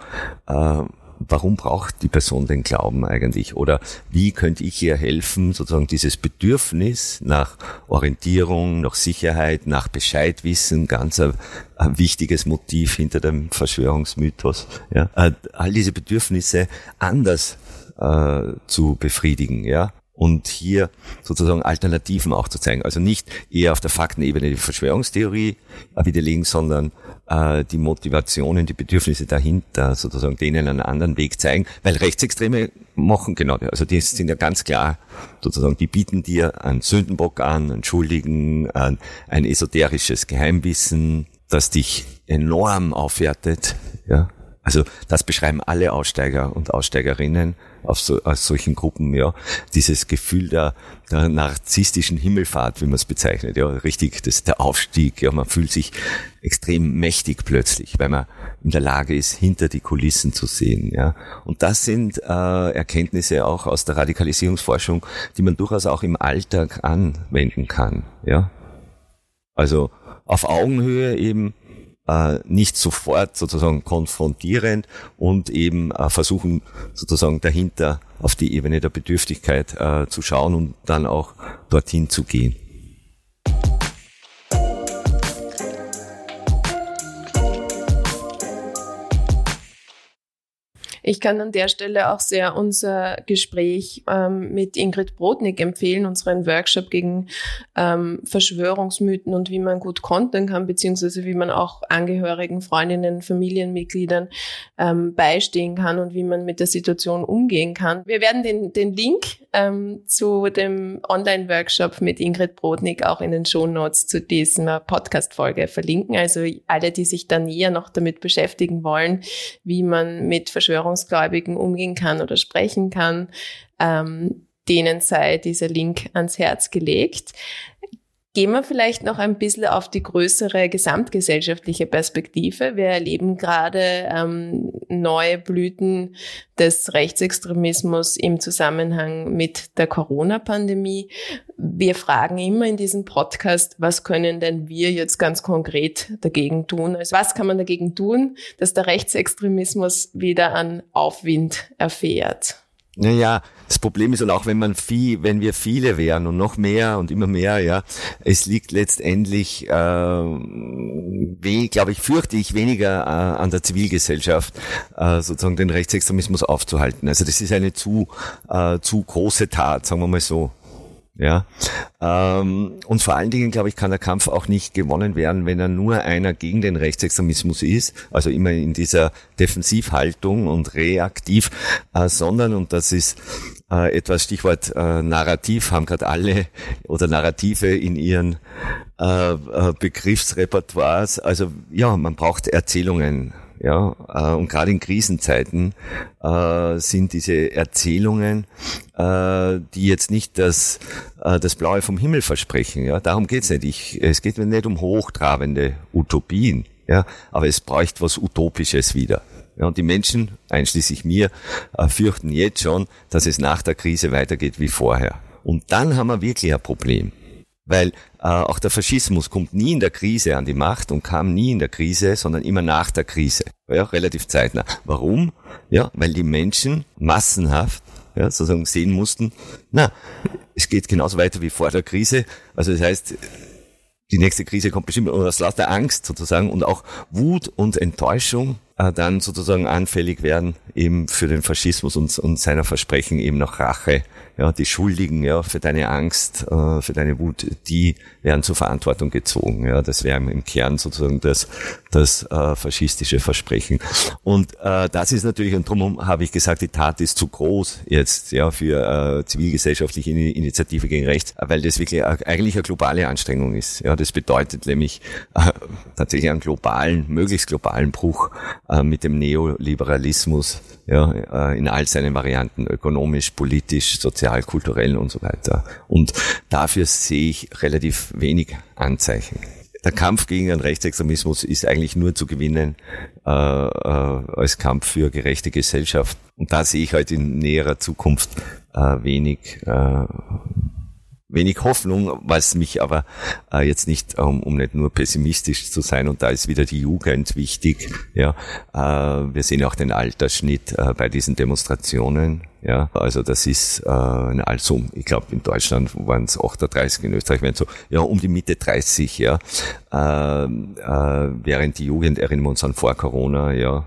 äh, warum braucht die Person den Glauben eigentlich? Oder wie könnte ich ihr helfen, sozusagen dieses Bedürfnis nach Orientierung, nach Sicherheit, nach Bescheidwissen, ganz ein, ein wichtiges Motiv hinter dem Verschwörungsmythos, ja, äh, all diese Bedürfnisse anders äh, zu befriedigen, ja und hier sozusagen Alternativen auch zu zeigen. Also nicht eher auf der Faktenebene die Verschwörungstheorie widerlegen, sondern äh, die Motivationen, die Bedürfnisse dahinter sozusagen denen einen anderen Weg zeigen, weil Rechtsextreme machen genau das. Also die sind ja ganz klar sozusagen, die bieten dir einen Sündenbock an, einen Schuldigen, ein, ein esoterisches Geheimwissen, das dich enorm aufwertet, ja. Also das beschreiben alle Aussteiger und Aussteigerinnen auf so, aus solchen Gruppen, ja, dieses Gefühl der, der narzisstischen Himmelfahrt, wie man es bezeichnet, ja, richtig, das ist der Aufstieg, ja, man fühlt sich extrem mächtig plötzlich, weil man in der Lage ist, hinter die Kulissen zu sehen, ja. Und das sind äh, Erkenntnisse auch aus der Radikalisierungsforschung, die man durchaus auch im Alltag anwenden kann, ja. Also auf Augenhöhe eben äh, nicht sofort sozusagen konfrontierend und eben äh, versuchen sozusagen dahinter auf die Ebene der Bedürftigkeit äh, zu schauen und dann auch dorthin zu gehen. Ich kann an der Stelle auch sehr unser Gespräch ähm, mit Ingrid Brodnik empfehlen, unseren Workshop gegen ähm, Verschwörungsmythen und wie man gut kontern kann, beziehungsweise wie man auch Angehörigen, Freundinnen, Familienmitgliedern ähm, beistehen kann und wie man mit der Situation umgehen kann. Wir werden den, den Link ähm, zu dem Online-Workshop mit Ingrid Brodnik auch in den Show Notes zu dieser Podcast-Folge verlinken. Also alle, die sich da näher noch damit beschäftigen wollen, wie man mit Verschwörungsgläubigen umgehen kann oder sprechen kann, ähm, denen sei dieser Link ans Herz gelegt. Gehen wir vielleicht noch ein bisschen auf die größere gesamtgesellschaftliche Perspektive. Wir erleben gerade ähm, neue Blüten des Rechtsextremismus im Zusammenhang mit der Corona-Pandemie. Wir fragen immer in diesem Podcast, was können denn wir jetzt ganz konkret dagegen tun? Also was kann man dagegen tun, dass der Rechtsextremismus wieder an Aufwind erfährt? Naja, das Problem ist und auch wenn man viel, wenn wir viele wären und noch mehr und immer mehr, ja, es liegt letztendlich, äh, glaube ich, fürchte ich weniger äh, an der Zivilgesellschaft, äh, sozusagen den Rechtsextremismus aufzuhalten. Also das ist eine zu äh, zu große Tat, sagen wir mal so. Ja, ähm, und vor allen Dingen, glaube ich, kann der Kampf auch nicht gewonnen werden, wenn er nur einer gegen den Rechtsextremismus ist, also immer in dieser Defensivhaltung und reaktiv, äh, sondern, und das ist äh, etwas Stichwort äh, Narrativ, haben gerade alle oder Narrative in ihren äh, äh, Begriffsrepertoires. Also ja, man braucht Erzählungen ja, äh, und gerade in Krisenzeiten äh, sind diese Erzählungen, äh, die jetzt nicht das, äh, das Blaue vom Himmel versprechen. Ja, darum geht's nicht. Ich, es geht mir nicht um hochtrabende Utopien. Ja, aber es bräuchte was Utopisches wieder. Ja, und die Menschen, einschließlich mir, äh, fürchten jetzt schon, dass es nach der Krise weitergeht wie vorher. Und dann haben wir wirklich ein Problem. Weil äh, auch der Faschismus kommt nie in der Krise an die Macht und kam nie in der Krise, sondern immer nach der Krise. Ja, relativ zeitnah. Warum? Ja, weil die Menschen massenhaft ja, sozusagen sehen mussten, na, es geht genauso weiter wie vor der Krise. Also das heißt, die nächste Krise kommt bestimmt aus lauter Angst sozusagen und auch Wut und Enttäuschung äh, dann sozusagen anfällig werden eben für den Faschismus und, und seiner Versprechen eben nach Rache ja, die Schuldigen ja, für deine Angst, äh, für deine Wut, die werden zur Verantwortung gezogen. Ja, das wäre im Kern sozusagen das, das äh, faschistische Versprechen. Und äh, das ist natürlich, und darum habe ich gesagt, die Tat ist zu groß jetzt ja, für äh, zivilgesellschaftliche Initiative gegen Rechts, weil das wirklich eigentlich eine globale Anstrengung ist. Ja, das bedeutet nämlich äh, tatsächlich einen globalen, möglichst globalen Bruch äh, mit dem Neoliberalismus ja, äh, in all seinen Varianten, ökonomisch, politisch, sozial, kulturell und so weiter. Und dafür sehe ich relativ wenig Anzeichen. Der Kampf gegen den Rechtsextremismus ist eigentlich nur zu gewinnen äh, äh, als Kampf für gerechte Gesellschaft. Und da sehe ich heute halt in näherer Zukunft äh, wenig äh, wenig Hoffnung, was mich aber äh, jetzt nicht, um, um nicht nur pessimistisch zu sein, und da ist wieder die Jugend wichtig. Ja, äh, wir sehen auch den Altersschnitt äh, bei diesen Demonstrationen. Ja, also das ist äh, also, ich glaube in Deutschland waren es 38, in Österreich waren es so, ja, um die Mitte 30, ja. Äh, äh, während die Jugend erinnern wir uns an vor Corona, ja,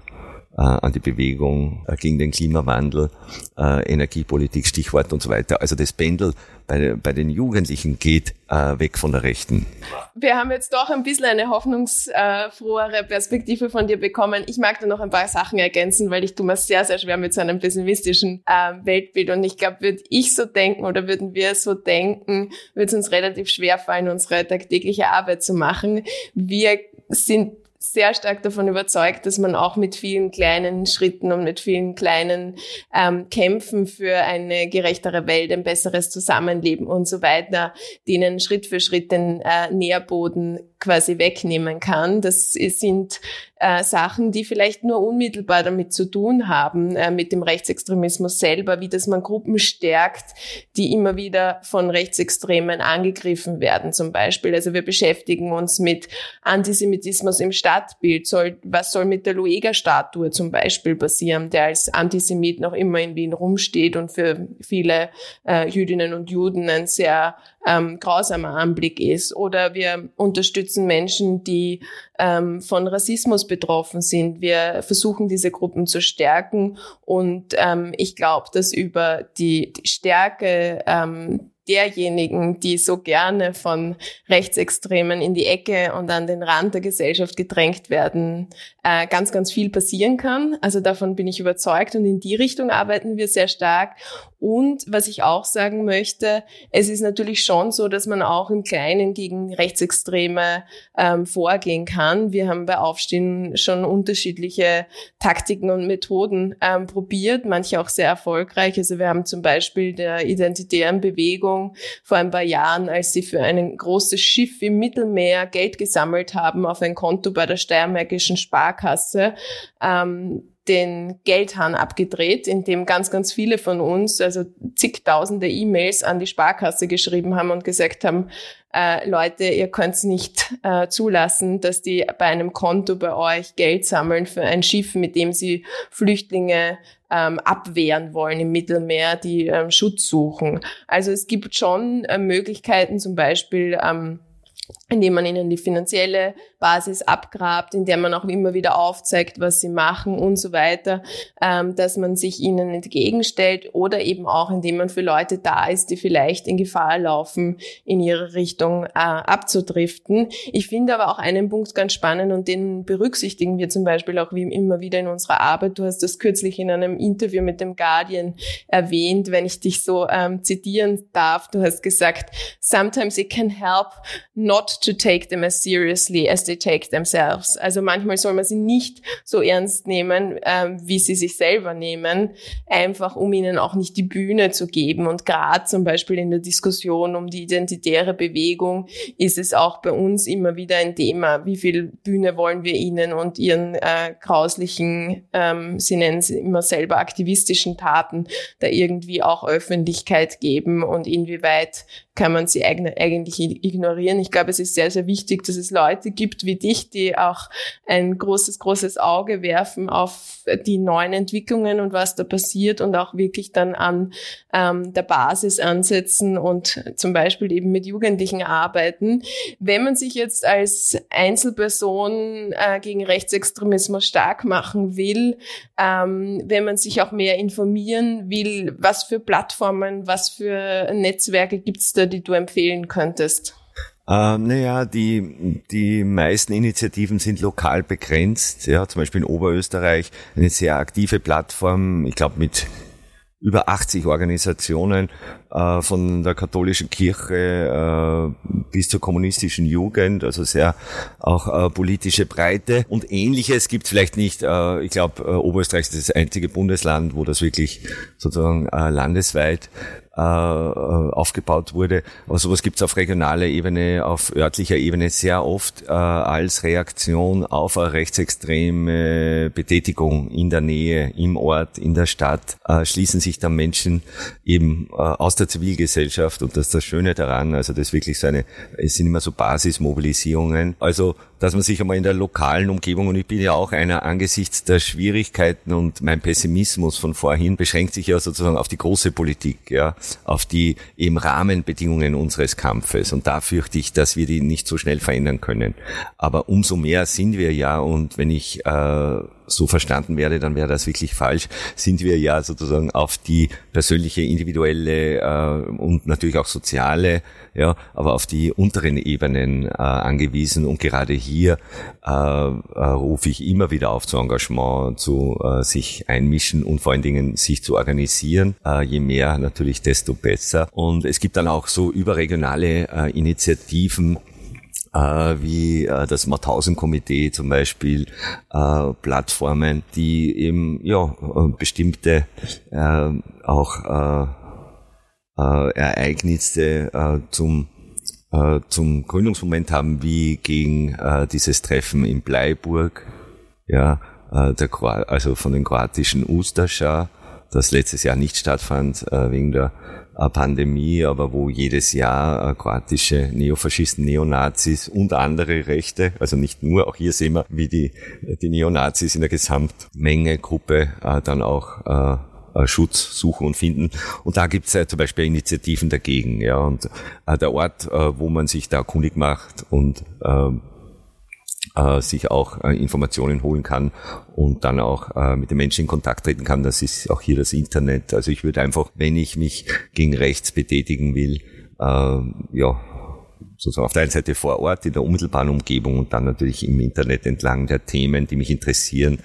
an die Bewegung äh, gegen den Klimawandel, äh, Energiepolitik, Stichwort und so weiter. Also das Pendel bei, bei den Jugendlichen geht äh, weg von der Rechten. Wir haben jetzt doch ein bisschen eine hoffnungsfrohere Perspektive von dir bekommen. Ich mag da noch ein paar Sachen ergänzen, weil ich tue mir sehr, sehr schwer mit so einem pessimistischen äh, Weltbild. Und ich glaube, würde ich so denken oder würden wir so denken, würde es uns relativ schwer fallen, unsere tagtägliche Arbeit zu machen. Wir sind sehr stark davon überzeugt, dass man auch mit vielen kleinen Schritten und mit vielen kleinen ähm, Kämpfen für eine gerechtere Welt, ein besseres Zusammenleben und so weiter, denen Schritt für Schritt den äh, Nährboden quasi wegnehmen kann. Das sind äh, Sachen, die vielleicht nur unmittelbar damit zu tun haben, äh, mit dem Rechtsextremismus selber, wie dass man Gruppen stärkt, die immer wieder von Rechtsextremen angegriffen werden zum Beispiel. Also wir beschäftigen uns mit Antisemitismus im Stadtbild. Soll, was soll mit der Lueger-Statue zum Beispiel passieren, der als Antisemit noch immer in Wien rumsteht und für viele äh, Jüdinnen und Juden ein sehr ähm, grausamer Anblick ist. Oder wir unterstützen Menschen, die ähm, von Rassismus betroffen sind. Wir versuchen diese Gruppen zu stärken und ähm, ich glaube, dass über die, die Stärke ähm, derjenigen, die so gerne von Rechtsextremen in die Ecke und an den Rand der Gesellschaft gedrängt werden, äh, ganz, ganz viel passieren kann. Also davon bin ich überzeugt und in die Richtung arbeiten wir sehr stark. Und was ich auch sagen möchte, es ist natürlich schon so, dass man auch im Kleinen gegen Rechtsextreme ähm, vorgehen kann. Wir haben bei Aufstehen schon unterschiedliche Taktiken und Methoden ähm, probiert, manche auch sehr erfolgreich. Also wir haben zum Beispiel der identitären Bewegung vor ein paar Jahren, als sie für ein großes Schiff im Mittelmeer Geld gesammelt haben auf ein Konto bei der Steiermärkischen Sparkasse, ähm, den Geldhahn abgedreht, in dem ganz, ganz viele von uns, also zigtausende E-Mails an die Sparkasse geschrieben haben und gesagt haben, äh, Leute, ihr könnt nicht äh, zulassen, dass die bei einem Konto bei euch Geld sammeln für ein Schiff, mit dem sie Flüchtlinge ähm, abwehren wollen im Mittelmeer, die ähm, Schutz suchen. Also es gibt schon äh, Möglichkeiten, zum Beispiel ähm, indem man ihnen die finanzielle Basis abgrabt, in der man auch immer wieder aufzeigt, was sie machen und so weiter, ähm, dass man sich ihnen entgegenstellt oder eben auch, indem man für Leute da ist, die vielleicht in Gefahr laufen, in ihre Richtung äh, abzudriften. Ich finde aber auch einen Punkt ganz spannend und den berücksichtigen wir zum Beispiel auch wie immer wieder in unserer Arbeit. Du hast das kürzlich in einem Interview mit dem Guardian erwähnt, wenn ich dich so ähm, zitieren darf. Du hast gesagt, sometimes it can help not to take them as seriously as they take themselves. Also manchmal soll man sie nicht so ernst nehmen, ähm, wie sie sich selber nehmen, einfach um ihnen auch nicht die Bühne zu geben. Und gerade zum Beispiel in der Diskussion um die identitäre Bewegung ist es auch bei uns immer wieder ein Thema, wie viel Bühne wollen wir ihnen und ihren äh, grauslichen, ähm, sie nennen es immer selber aktivistischen Taten, da irgendwie auch Öffentlichkeit geben und inwieweit kann man sie eigentlich ignorieren. Ich glaube, es ist sehr, sehr wichtig, dass es Leute gibt wie dich, die auch ein großes, großes Auge werfen auf die neuen Entwicklungen und was da passiert und auch wirklich dann an ähm, der Basis ansetzen und zum Beispiel eben mit Jugendlichen arbeiten. Wenn man sich jetzt als Einzelperson äh, gegen Rechtsextremismus stark machen will, ähm, wenn man sich auch mehr informieren will, was für Plattformen, was für Netzwerke gibt es da, die du empfehlen könntest? Ähm, naja, die, die meisten Initiativen sind lokal begrenzt. Ja, zum Beispiel in Oberösterreich eine sehr aktive Plattform, ich glaube mit über 80 Organisationen äh, von der katholischen Kirche äh, bis zur kommunistischen Jugend, also sehr auch äh, politische Breite. Und ähnliches gibt es vielleicht nicht. Äh, ich glaube, äh, Oberösterreich ist das einzige Bundesland, wo das wirklich sozusagen äh, landesweit äh, aufgebaut wurde. Aber sowas gibt es auf regionaler Ebene, auf örtlicher Ebene sehr oft äh, als Reaktion auf eine rechtsextreme Betätigung in der Nähe, im Ort, in der Stadt, äh, schließen sich dann Menschen eben äh, aus der Zivilgesellschaft und das ist das Schöne daran, also das ist wirklich so eine, es sind immer so Basismobilisierungen. Also dass man sich einmal in der lokalen Umgebung, und ich bin ja auch einer angesichts der Schwierigkeiten und mein Pessimismus von vorhin beschränkt sich ja sozusagen auf die große Politik, ja, auf die eben Rahmenbedingungen unseres Kampfes. Und da fürchte ich, dass wir die nicht so schnell verändern können. Aber umso mehr sind wir ja, und wenn ich äh, so verstanden werde, dann wäre das wirklich falsch, sind wir ja sozusagen auf die persönliche, individuelle äh, und natürlich auch soziale, ja, aber auf die unteren Ebenen äh, angewiesen. Und gerade hier äh, äh, rufe ich immer wieder auf zu Engagement, zu äh, sich einmischen und vor allen Dingen sich zu organisieren. Äh, je mehr natürlich, desto besser. Und es gibt dann auch so überregionale äh, Initiativen, wie äh, das Mauthausen-Komitee zum Beispiel, äh, Plattformen, die eben ja bestimmte äh, auch äh, äh, Ereignisse äh, zum äh, zum Gründungsmoment haben, wie gegen äh, dieses Treffen in Bleiburg, ja, äh, der also von den kroatischen Ustascha, das letztes Jahr nicht stattfand äh, wegen der äh, Pandemie, aber wo jedes Jahr äh, kroatische Neofaschisten, Neonazis und andere Rechte, also nicht nur, auch hier sehen wir, wie die, die Neonazis in der Gesamtmenge, Gruppe äh, dann auch äh, Schutz suchen und finden. Und da gibt es ja zum Beispiel Initiativen dagegen. Ja, und äh, der Ort, äh, wo man sich da kundig macht und ähm, äh, sich auch äh, Informationen holen kann und dann auch äh, mit den Menschen in Kontakt treten kann. Das ist auch hier das Internet. Also ich würde einfach, wenn ich mich gegen rechts betätigen will, äh, ja, sozusagen auf der einen Seite vor Ort in der unmittelbaren Umgebung und dann natürlich im Internet entlang der Themen, die mich interessieren.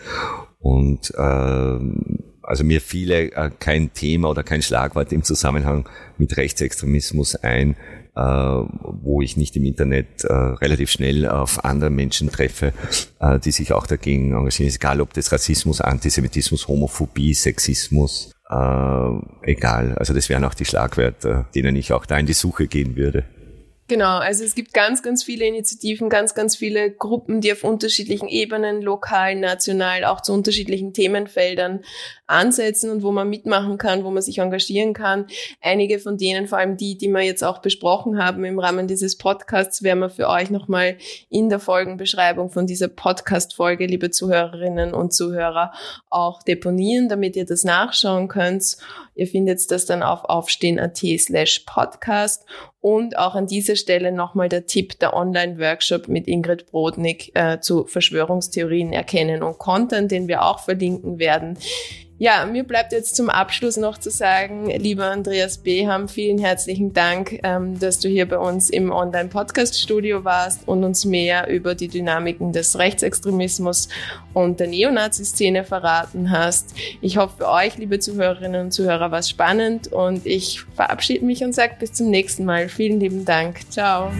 Und äh, also mir fiele äh, kein Thema oder kein Schlagwort im Zusammenhang mit Rechtsextremismus ein, äh, wo ich nicht im Internet äh, relativ schnell auf andere Menschen treffe, äh, die sich auch dagegen engagieren. Egal ob das Rassismus, Antisemitismus, Homophobie, Sexismus, äh, egal. Also das wären auch die Schlagwörter, denen ich auch da in die Suche gehen würde. Genau, also es gibt ganz, ganz viele Initiativen, ganz, ganz viele Gruppen, die auf unterschiedlichen Ebenen, lokal, national, auch zu unterschiedlichen Themenfeldern ansetzen und wo man mitmachen kann, wo man sich engagieren kann. Einige von denen, vor allem die, die wir jetzt auch besprochen haben im Rahmen dieses Podcasts, werden wir für euch nochmal in der Folgenbeschreibung von dieser Podcast-Folge, liebe Zuhörerinnen und Zuhörer, auch deponieren, damit ihr das nachschauen könnt. Ihr findet das dann auf aufstehen.at slash podcast und auch an dieser Stelle nochmal der Tipp, der Online-Workshop mit Ingrid Brodnik äh, zu Verschwörungstheorien erkennen und Content, den wir auch verlinken werden. Ja, mir bleibt jetzt zum Abschluss noch zu sagen, lieber Andreas Beham, vielen herzlichen Dank, ähm, dass du hier bei uns im Online-Podcast-Studio warst und uns mehr über die Dynamiken des Rechtsextremismus und der Neonazi-Szene verraten hast. Ich hoffe, für euch, liebe Zuhörerinnen und Zuhörer, war es spannend und ich verabschiede mich und sage bis zum nächsten Mal. Vielen lieben Dank. Ciao.